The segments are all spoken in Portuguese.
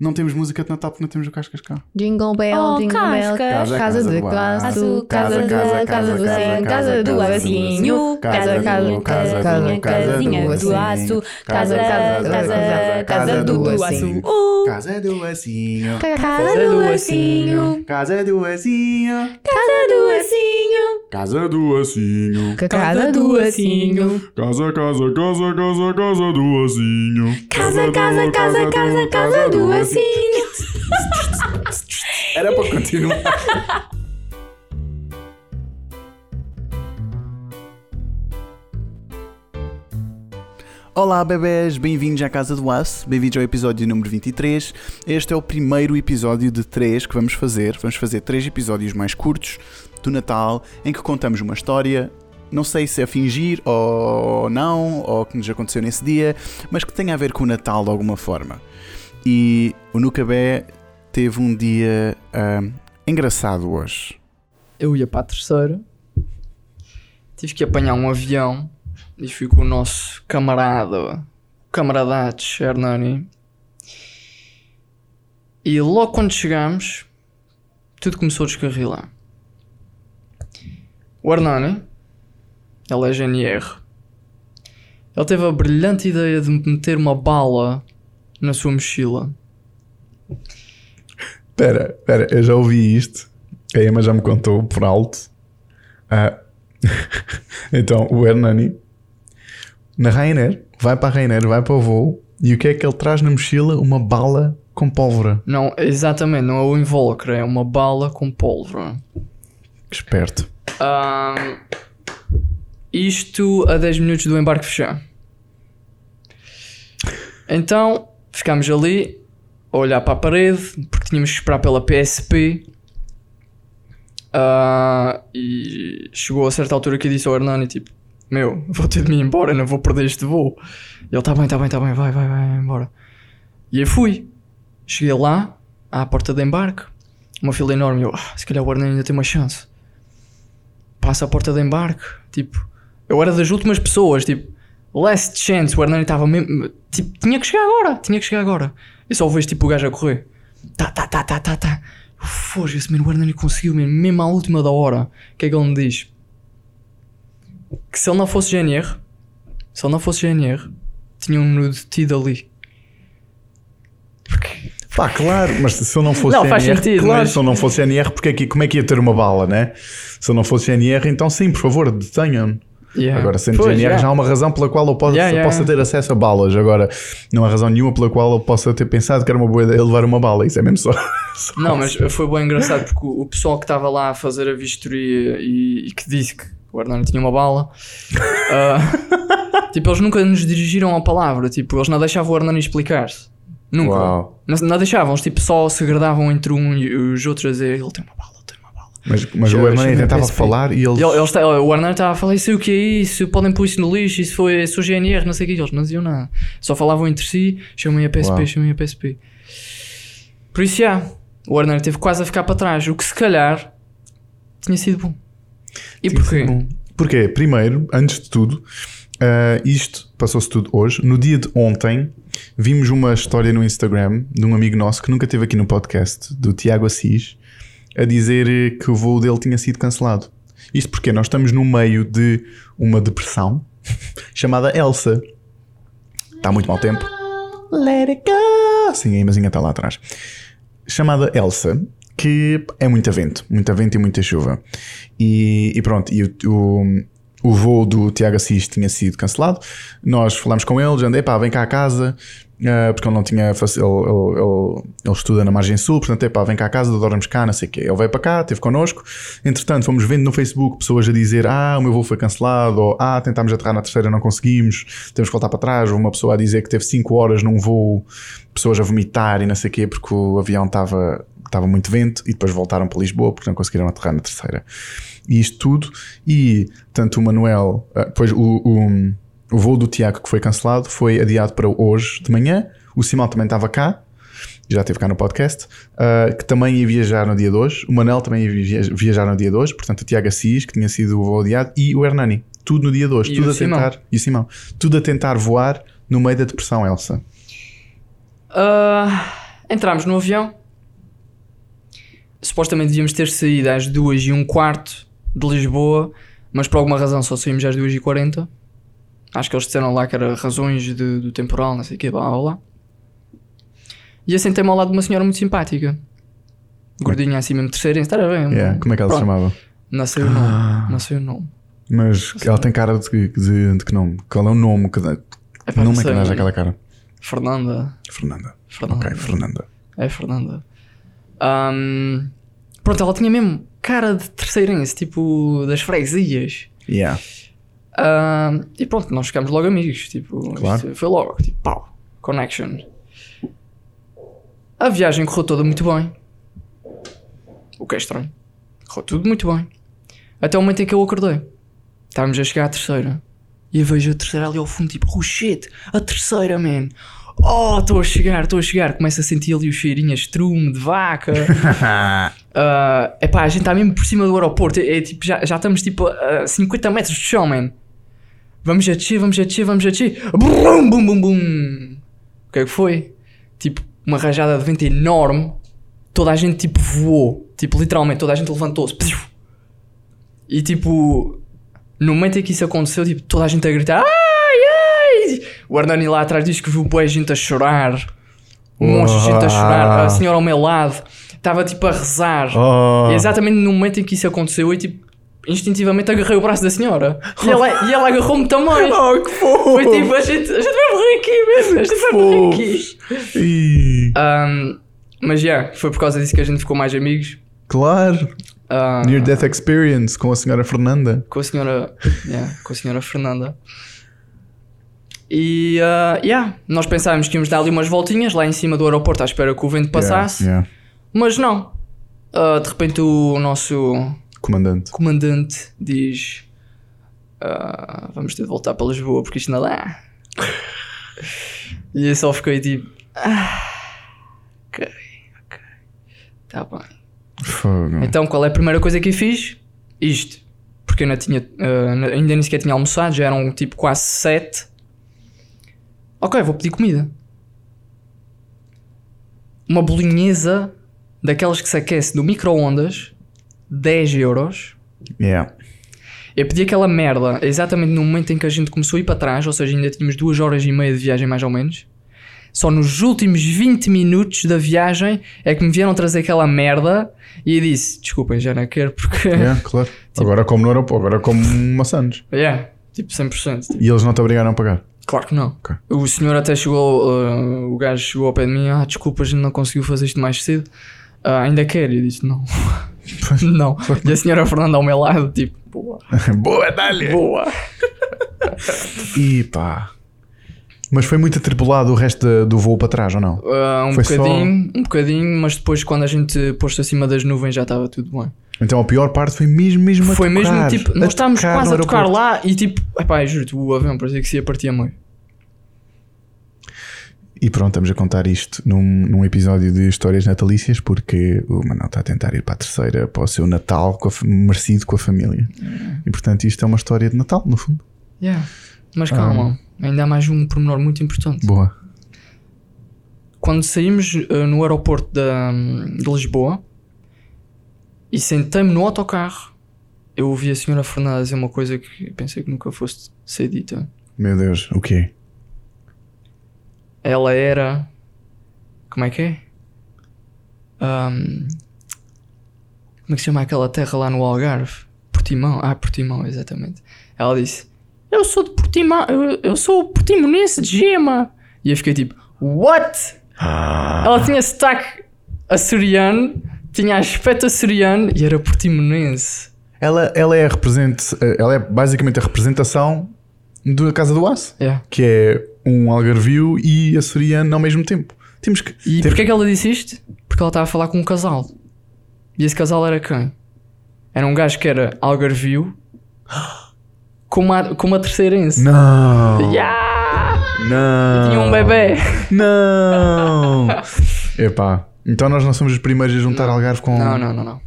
Não temos música de Natal porque não temos o Cascas cá. Jingle bell, Oh, jingle bell, casa, Casa de aço, casa, casa, casa, casa, casa do casa, cinho, casa, casa do lacinho, casa, casa, casa, casinha, do aço, casa, casa, casa, casa do aço. Casa do Lacinho. Casa do lacinho, Casa do Lacinho. casa do lacinho. Casa do Lacinho. casa do lacinho. Casa, casa, casa, casa, casa do Lacinho. Casa, casa, casa, casa, casa do lacinho. Era para continuar. Olá bebés, bem-vindos à Casa do Aço, bem-vindos ao episódio número 23. Este é o primeiro episódio de três que vamos fazer. Vamos fazer três episódios mais curtos do Natal em que contamos uma história, não sei se é fingir ou não, ou que nos aconteceu nesse dia, mas que tenha a ver com o Natal de alguma forma. E o Nucabé teve um dia ah, engraçado hoje. eu ia para a terceira, tive que apanhar um avião e fui com o nosso camarada, camaradates Hernani. E logo quando chegámos, tudo começou a descarrilar. O Hernani, ele é GNR, ele teve a brilhante ideia de meter uma bala na sua mochila. Espera, espera, eu já ouvi isto. A Emma já me contou por alto. Ah, então, o Hernani, na Ryanair, vai para a Ryanair, vai para o voo, e o que é que ele traz na mochila? Uma bala com pólvora. Não, exatamente, não é o invólucro, é uma bala com pólvora. Esperto. Ahm, isto a 10 minutos do embarque fechar. Então ficámos ali a olhar para a parede porque tínhamos que esperar pela PSP. Ah, e chegou a certa altura que eu disse ao Hernani: Tipo, meu, vou ter de me ir embora, não vou perder este voo. E ele: Tá bem, tá bem, tá bem, vai, vai, vai embora. E eu fui. Cheguei lá, à porta de embarque, uma fila enorme. Eu, ah, se calhar o Hernani ainda tem uma chance passa a porta de embarque. Tipo, eu era das últimas pessoas. Tipo, last chance. O Hernani estava mesmo. Tipo, tinha que chegar agora. Tinha que chegar agora. Eu só vejo tipo o gajo a correr. Tá, tá, tá, tá, tá, tá. Foge-se, mano. O Hernani conseguiu, mesmo, mesmo à última da hora. O que é que ele me diz? Que se ele não fosse GNR, se ele não fosse GNR, tinham-no detido ali. Pá, claro, mas se eu não fosse Não, faz GNR, sentido, claro, mas- se eu não fosse GNR, porque é que, como é que ia ter uma bala, né? Se eu não fosse GNR, então sim, por favor, detenham-me. Yeah. Agora, sendo Pois, GNR, yeah. já há uma razão pela qual eu posso, Yeah, yeah, possa ter acesso a balas. Agora, não há razão nenhuma pela qual eu possa ter pensado que era uma boa ideia levar uma bala. Isso é mesmo só. só- Não, mas foi bem engraçado porque o, pessoal que estava lá a fazer a vistoria e, e que disse que o Hernani tinha uma bala, ah, tipo, eles nunca nos dirigiram a palavra, tipo, eles não deixavam o Hernani explicar-se. Nunca. Uau. Não, não deixavam, eles tipo, só se agradavam entre um e os outros a dizer ele tem uma bala, ele tem uma bala. Mas, mas o me tentava falar e eles. Ele- eles, ta- o Hernani estava a falar, isso o que é isso, podem pôr isso no lixo, isso foi sou GNR, não sei o que, eles não diziam nada. Só falavam entre si, chamem a PSP, Uau. chamem a PSP. Por isso, já, o Hernani teve quase a ficar para trás, o que se calhar tinha sido bom. E porquê? Bom, Porquê? Primeiro, antes de tudo, ah, isto passou-se tudo hoje. No dia de ontem, vimos uma história no Instagram de um amigo nosso que nunca esteve aqui no podcast, do Tiago Assis, a dizer que o voo dele tinha sido cancelado. Isto porque nós estamos no meio de uma depressão chamada Elsa. Está muito mau tempo. Let it go! Sim, a imazinha está lá atrás. Chamada Elsa, que é muito vento, muito vento e muita chuva. E, e pronto, e o, o, o voo do Tiago Assis tinha sido cancelado. Nós falamos com ele, dizendo: epá, vem cá a casa, ah, porque ele não tinha. Ele, ele, ele, estuda na margem sul, portanto, epá, vem cá a casa, dormimos cá, não sei o quê. Ele veio para cá, esteve connosco. Entretanto, fomos vendo no Facebook pessoas a dizer: ah, o meu voo foi cancelado, ou ah, tentámos aterrar na terceira, não conseguimos, temos que voltar para trás. Houve uma pessoa a dizer que teve 5 horas num voo, pessoas a vomitar e não sei o quê, porque o avião estava. Estava muito vento e depois voltaram para Lisboa porque não conseguiram aterrar na terceira. E isto tudo. E tanto o Manuel, ah, depois o, o, o voo do Tiago que foi cancelado foi adiado para hoje de manhã. O Simão também estava cá, já esteve cá no podcast, ah, que também ia viajar no dia de hoje. O Manel também ia via- viajar no dia de hoje. Portanto, o Tiago Assis, que tinha sido o voo adiado, e o Hernani. Tudo no dia de hoje. E tudo o a Simão. tentar. E o Simão. Tudo a tentar voar no meio da depressão, Elsa. Ah, Entramos no avião. Supostamente devíamos ter saído às 2 e um quarto de Lisboa, mas por alguma razão só saímos às 2 e 40. Acho que eles disseram lá que era razões de- do temporal, não sei o que, blá blá blá. E assentei-me ao lado de uma senhora muito simpática. Gordinha assim mesmo terceira, está bem. Yeah, Como é que ela se Pronto. chamava? Não sei o nome. Não sei o nome. Mas ela tem cara de, de, de que nome? Qual é o nome? Que, Epá, que não nome é que dá aquela cara? Fernanda. Fernanda. Fernanda. Ok, Fernanda. É Fernanda. Ahm, pronto, ela tinha mesmo cara de terceirense, tipo das freguesias. Yeah. Ahm, e pronto, nós ficámos logo amigos. Tipo, Claro. isto foi logo, tipo, pau, connection. A viagem correu toda muito bem. O que é estranho. Correu tudo muito bem. Até o momento em que eu acordei. Estávamos a chegar à terceira. E eu vejo a terceira ali ao fundo, tipo, oh shit, a terceira, man. Oh, estou a chegar, estou a chegar. Começo a sentir ali o cheirinho a estrume de vaca. Ah, epá, a gente está mesmo por cima do aeroporto. É, é tipo, já, já estamos tipo a 50 metros de chão, man. Vamos a descer, vamos a descer, vamos a descer. Bum, bum, bum, bum. O que é que foi? Tipo, uma rajada de vento enorme. Toda a gente tipo voou. Tipo, literalmente, toda a gente levantou-se. E tipo, no momento em que isso aconteceu, tipo, toda a gente a gritar. Ai! O Hernani lá atrás diz que viu boa gente a chorar. Um monte de gente a chorar. A senhora ao meu lado estava tipo a rezar. Oh. E exatamente no momento em que isso aconteceu, eu tipo, instintivamente agarrei o braço da senhora. E ela, e ela agarrou-me também. Oh, que fofo! Foi tipo, a gente, a gente vai morrer aqui mesmo, a gente vai morrer aqui. Ahm, mas já, yeah, foi por causa disso que a gente ficou mais amigos. claro. Ah, Near Death Experience com a senhora Fernanda. com a senhora, yeah, com a senhora Fernanda. E, ah, yeah, nós pensávamos que íamos dar ali umas voltinhas lá em cima do aeroporto à espera que o vento passasse, Yeah, yeah. mas não. Ah, de repente o nosso Comandante. comandante diz: "Ah, Vamos ter de voltar para Lisboa porque isto não dá. e eu só fiquei tipo: ah, Ok, ok, tá bem. Fogo. Então qual é a primeira coisa que eu fiz? Isto. Porque eu não tinha, ah, ainda nem sequer tinha almoçado, já eram tipo quase sete. Ok, vou pedir comida. Uma bolinhesa daquelas que se aquece no micro-ondas, 10 euros. Yeah. Eu pedi aquela merda exatamente no momento em que a gente começou a ir para trás, ou seja, ainda tínhamos duas horas e meia de viagem mais ou menos. Só nos últimos 20 minutos da viagem é que me vieram trazer aquela merda e eu disse: Desculpem, já não quero porque. Yeah, claro. Agora como no aeroporto, agora como maçãs. Yeah, tipo 100%. Tipo, E eles não te obrigaram a pagar. claro que não. Ok. O senhor até chegou, uh, o gajo chegou ao pé de mim: Ah, desculpa, a gente não conseguiu fazer isto mais cedo. Ah, ainda quer? Eu disse: Não. não. E a senhora Fernanda ao meu lado, tipo, boa, Boa, dá-lhe! boa. E pá. Mas foi muito atribulado o resto da- do voo para trás, ou não? Uh, um Foi só- bocadinho, um bocadinho, mas depois quando a gente pôs-se acima das nuvens já estava tudo bem. Então a pior parte foi mesmo, mesmo a Foi mesmo tocar. tipo, nós estávamos quase a tocar lá e tipo, epá, juro o avião parecia que se ia partir a meio. E pronto, estamos a contar isto num, num episódio de histórias natalícias porque o Manuel está a tentar ir para a terceira para o seu Natal com a, merecido com a família. E portanto isto é uma história de Natal, no fundo. Yeah. Mas calma, ainda há mais um pormenor muito importante. Boa. Quando saímos uh, no aeroporto da, de Lisboa e sentei-me no autocarro, eu ouvi a senhora Fernanda dizer uma coisa que pensei que nunca fosse ser dita. Meu Deus, o quê? Ela era. Como é que é? Ahm, como é que se chama aquela terra lá no Algarve? Portimão. Ah, Portimão, exatamente. Ela disse: Eu sou de Portimão, eu, eu sou portimonense de gema. E eu fiquei tipo: What? Ela tinha sotaque açoriano, tinha aspecto açoriano e era portimonense. Ela, ela, é represent, ela é basicamente a representação da Casa do Aço, Yeah. que é um algarvio e açoriano ao mesmo tempo. Temos que. E ter- porquê que ela disse isto? Porque ela estava a falar com um casal. E esse casal era quem? Era um gajo que era algarvio com uma, com uma terceirense. Não! Yeah! Não! Tinha um bebê. Não! Epá, então nós não somos os primeiros a juntar Algarve com. Não, não, não, não.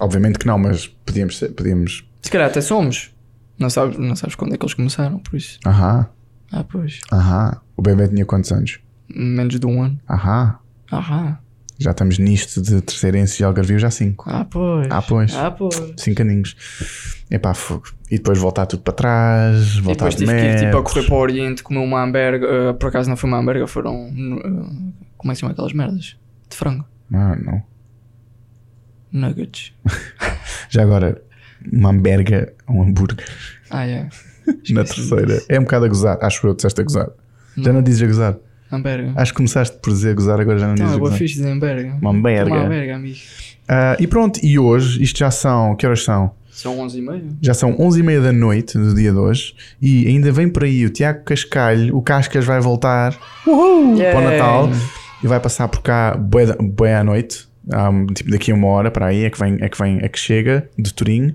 Obviamente que não, mas podíamos ser. Podíamos. Se calhar até somos. Não sabes, não sabes quando é que eles começaram, por isso. Aham, Ah, pois. aham. O bebê tinha quantos anos? Menos de um ano. Aham. Aham. Já estamos nisto de terceirenses e algarvio já cinco. Ah, pois. Ah, pois. Ah, pois. Cinco aninhos. Epá, fogo. E depois voltar tudo para trás, E voltar depois de tive que ir tipo, a correr para o Oriente comer uma hambúrguer. eh, por acaso não foi uma hambúrguer, foram. eh, como é que se chama aquelas merdas? De frango. Ah, não. Nuggets. Já agora, uma hamburga, um hambúrguer Ah, é. na Esqueci-me terceira. disso. É um bocado a gozar. Acho eu, disseste a gozar. Já não dizes a gozar. Hambúrguer. Acho que começaste por dizer a gozar, agora já não Então, dizes a boa gozar. fixe de hambúrguer. Uma hambúrguer. Uma hambúrguer, amigo. Ah, e pronto, e hoje, isto já são, que horas são? São 11h30. Já são 11h30 da noite do dia de hoje e ainda vem por aí o Tiago Cascalho, o Cascas vai voltar para o Yeah. Natal e vai passar por cá bué à noite, um, tipo daqui a uma hora para aí é que, vem, é, que vem, é que chega de Turim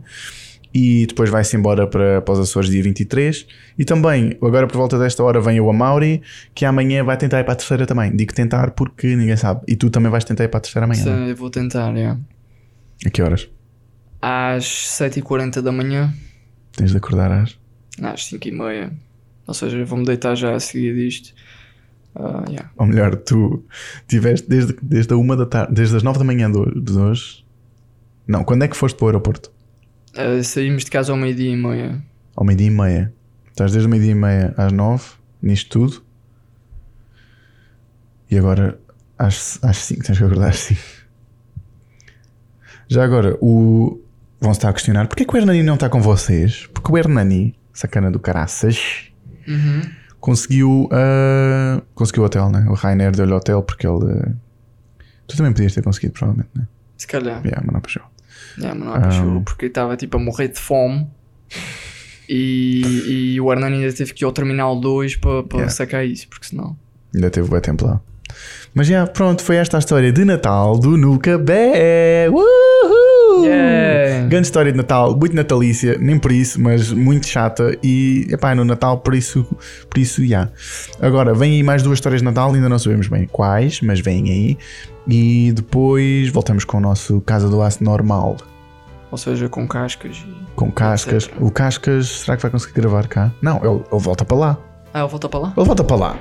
e depois vai-se embora para, para os Açores dia 23 e também agora por volta desta hora vem o Amauri que amanhã vai tentar ir para a terceira também, digo tentar porque ninguém sabe e tu também vais tentar ir para a terceira amanhã, Sim, né? eu vou tentar, é. a que horas? Às 7h40 da manhã. Tens de acordar às? Às 5h30. Ou seja, vou-me deitar já a seguir disto. Ah, yeah. Ou melhor, tu tiveste desde, desde a uma da tarde, desde as nove da manhã de hoje. Não, quando é que foste para o aeroporto? Ah, saímos de casa ao meio-dia e meia. Ao meio-dia e meia. Estás desde o meio-dia e meia às nove, nisto tudo. E agora às, às cinco, tens que acordar às cinco. Já agora, o. Vão-se estar a questionar porque é que o Hernani não está com vocês? Porque o Hernani, sacana do caraças, Uhum. conseguiu. ah, conseguiu o hotel, né? O Rainer deu-lhe o hotel porque ele. Tu também podias ter conseguido, provavelmente, né? Se calhar. Yeah, mas não puxou. Yeah, não é chuva, Ah. porque estava tipo a morrer de fome. E, e o Hernani ainda teve que ir ao Terminal 2 para Yeah. sacar isso, porque senão. Ainda teve o tempo lá. Mas já, pronto, foi esta a história de Natal do Nuca Bé. Uhul! Yeah! Grande história de Natal, muito natalícia, nem por isso, mas muito chata. E epá, no Natal, por isso, por isso, já. Agora, vem aí mais duas histórias de Natal, ainda não sabemos bem quais, mas vêm aí. E depois voltamos com o nosso Casa do Aço normal, Ou seja, com cascas e. com Cascas. Etc. O Cascas, será que vai conseguir gravar cá? Não, ele, ele volta para lá. Ah, ele volta para lá? Ele volta para lá.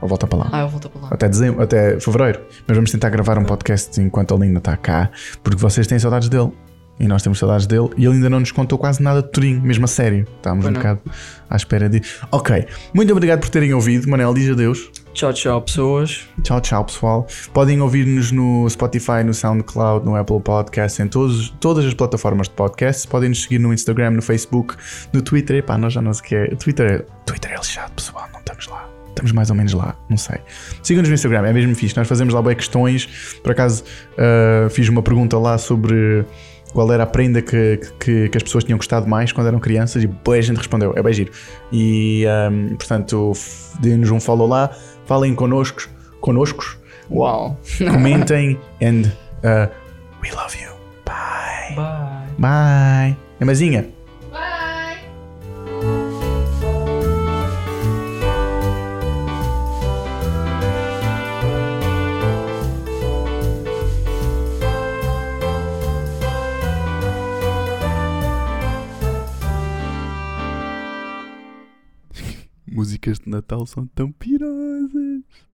Ele volta para lá. Ah, ele volta para lá. Até, dezembro, até fevereiro. Mas vamos tentar gravar um podcast enquanto ele ainda está cá, porque vocês têm saudades dele. E nós temos saudades dele. E ele ainda não nos contou quase nada de Turim, mesmo a sério. Estávamos Pois um não. bocado à espera de. Ok. Muito obrigado por terem ouvido. Manel, diz adeus. Tchau, tchau, pessoas. Tchau, tchau, pessoal. Podem ouvir-nos no Spotify, no SoundCloud, no Apple Podcast, em todos, todas as plataformas de podcast. Podem nos seguir no Instagram, no Facebook, no Twitter. Epá, nós já não sei o que é. Twitter é, Twitter é lixado, pessoal. Não estamos lá. Estamos mais ou menos lá, não sei. Sigam-nos no Instagram, é mesmo fixe. Nós fazemos lá bem questões. Por acaso, ah, fiz uma pergunta lá sobre qual era a prenda que, que, que as pessoas tinham gostado mais quando eram crianças e boa gente respondeu. É bem giro. E, ah, portanto, deem-nos um follow lá. Falem connosco, connoscos, Uau. comentem and uh, we love you. Bye. Bye. Bye. Emazinha. Músicas de Natal são tão pirosas.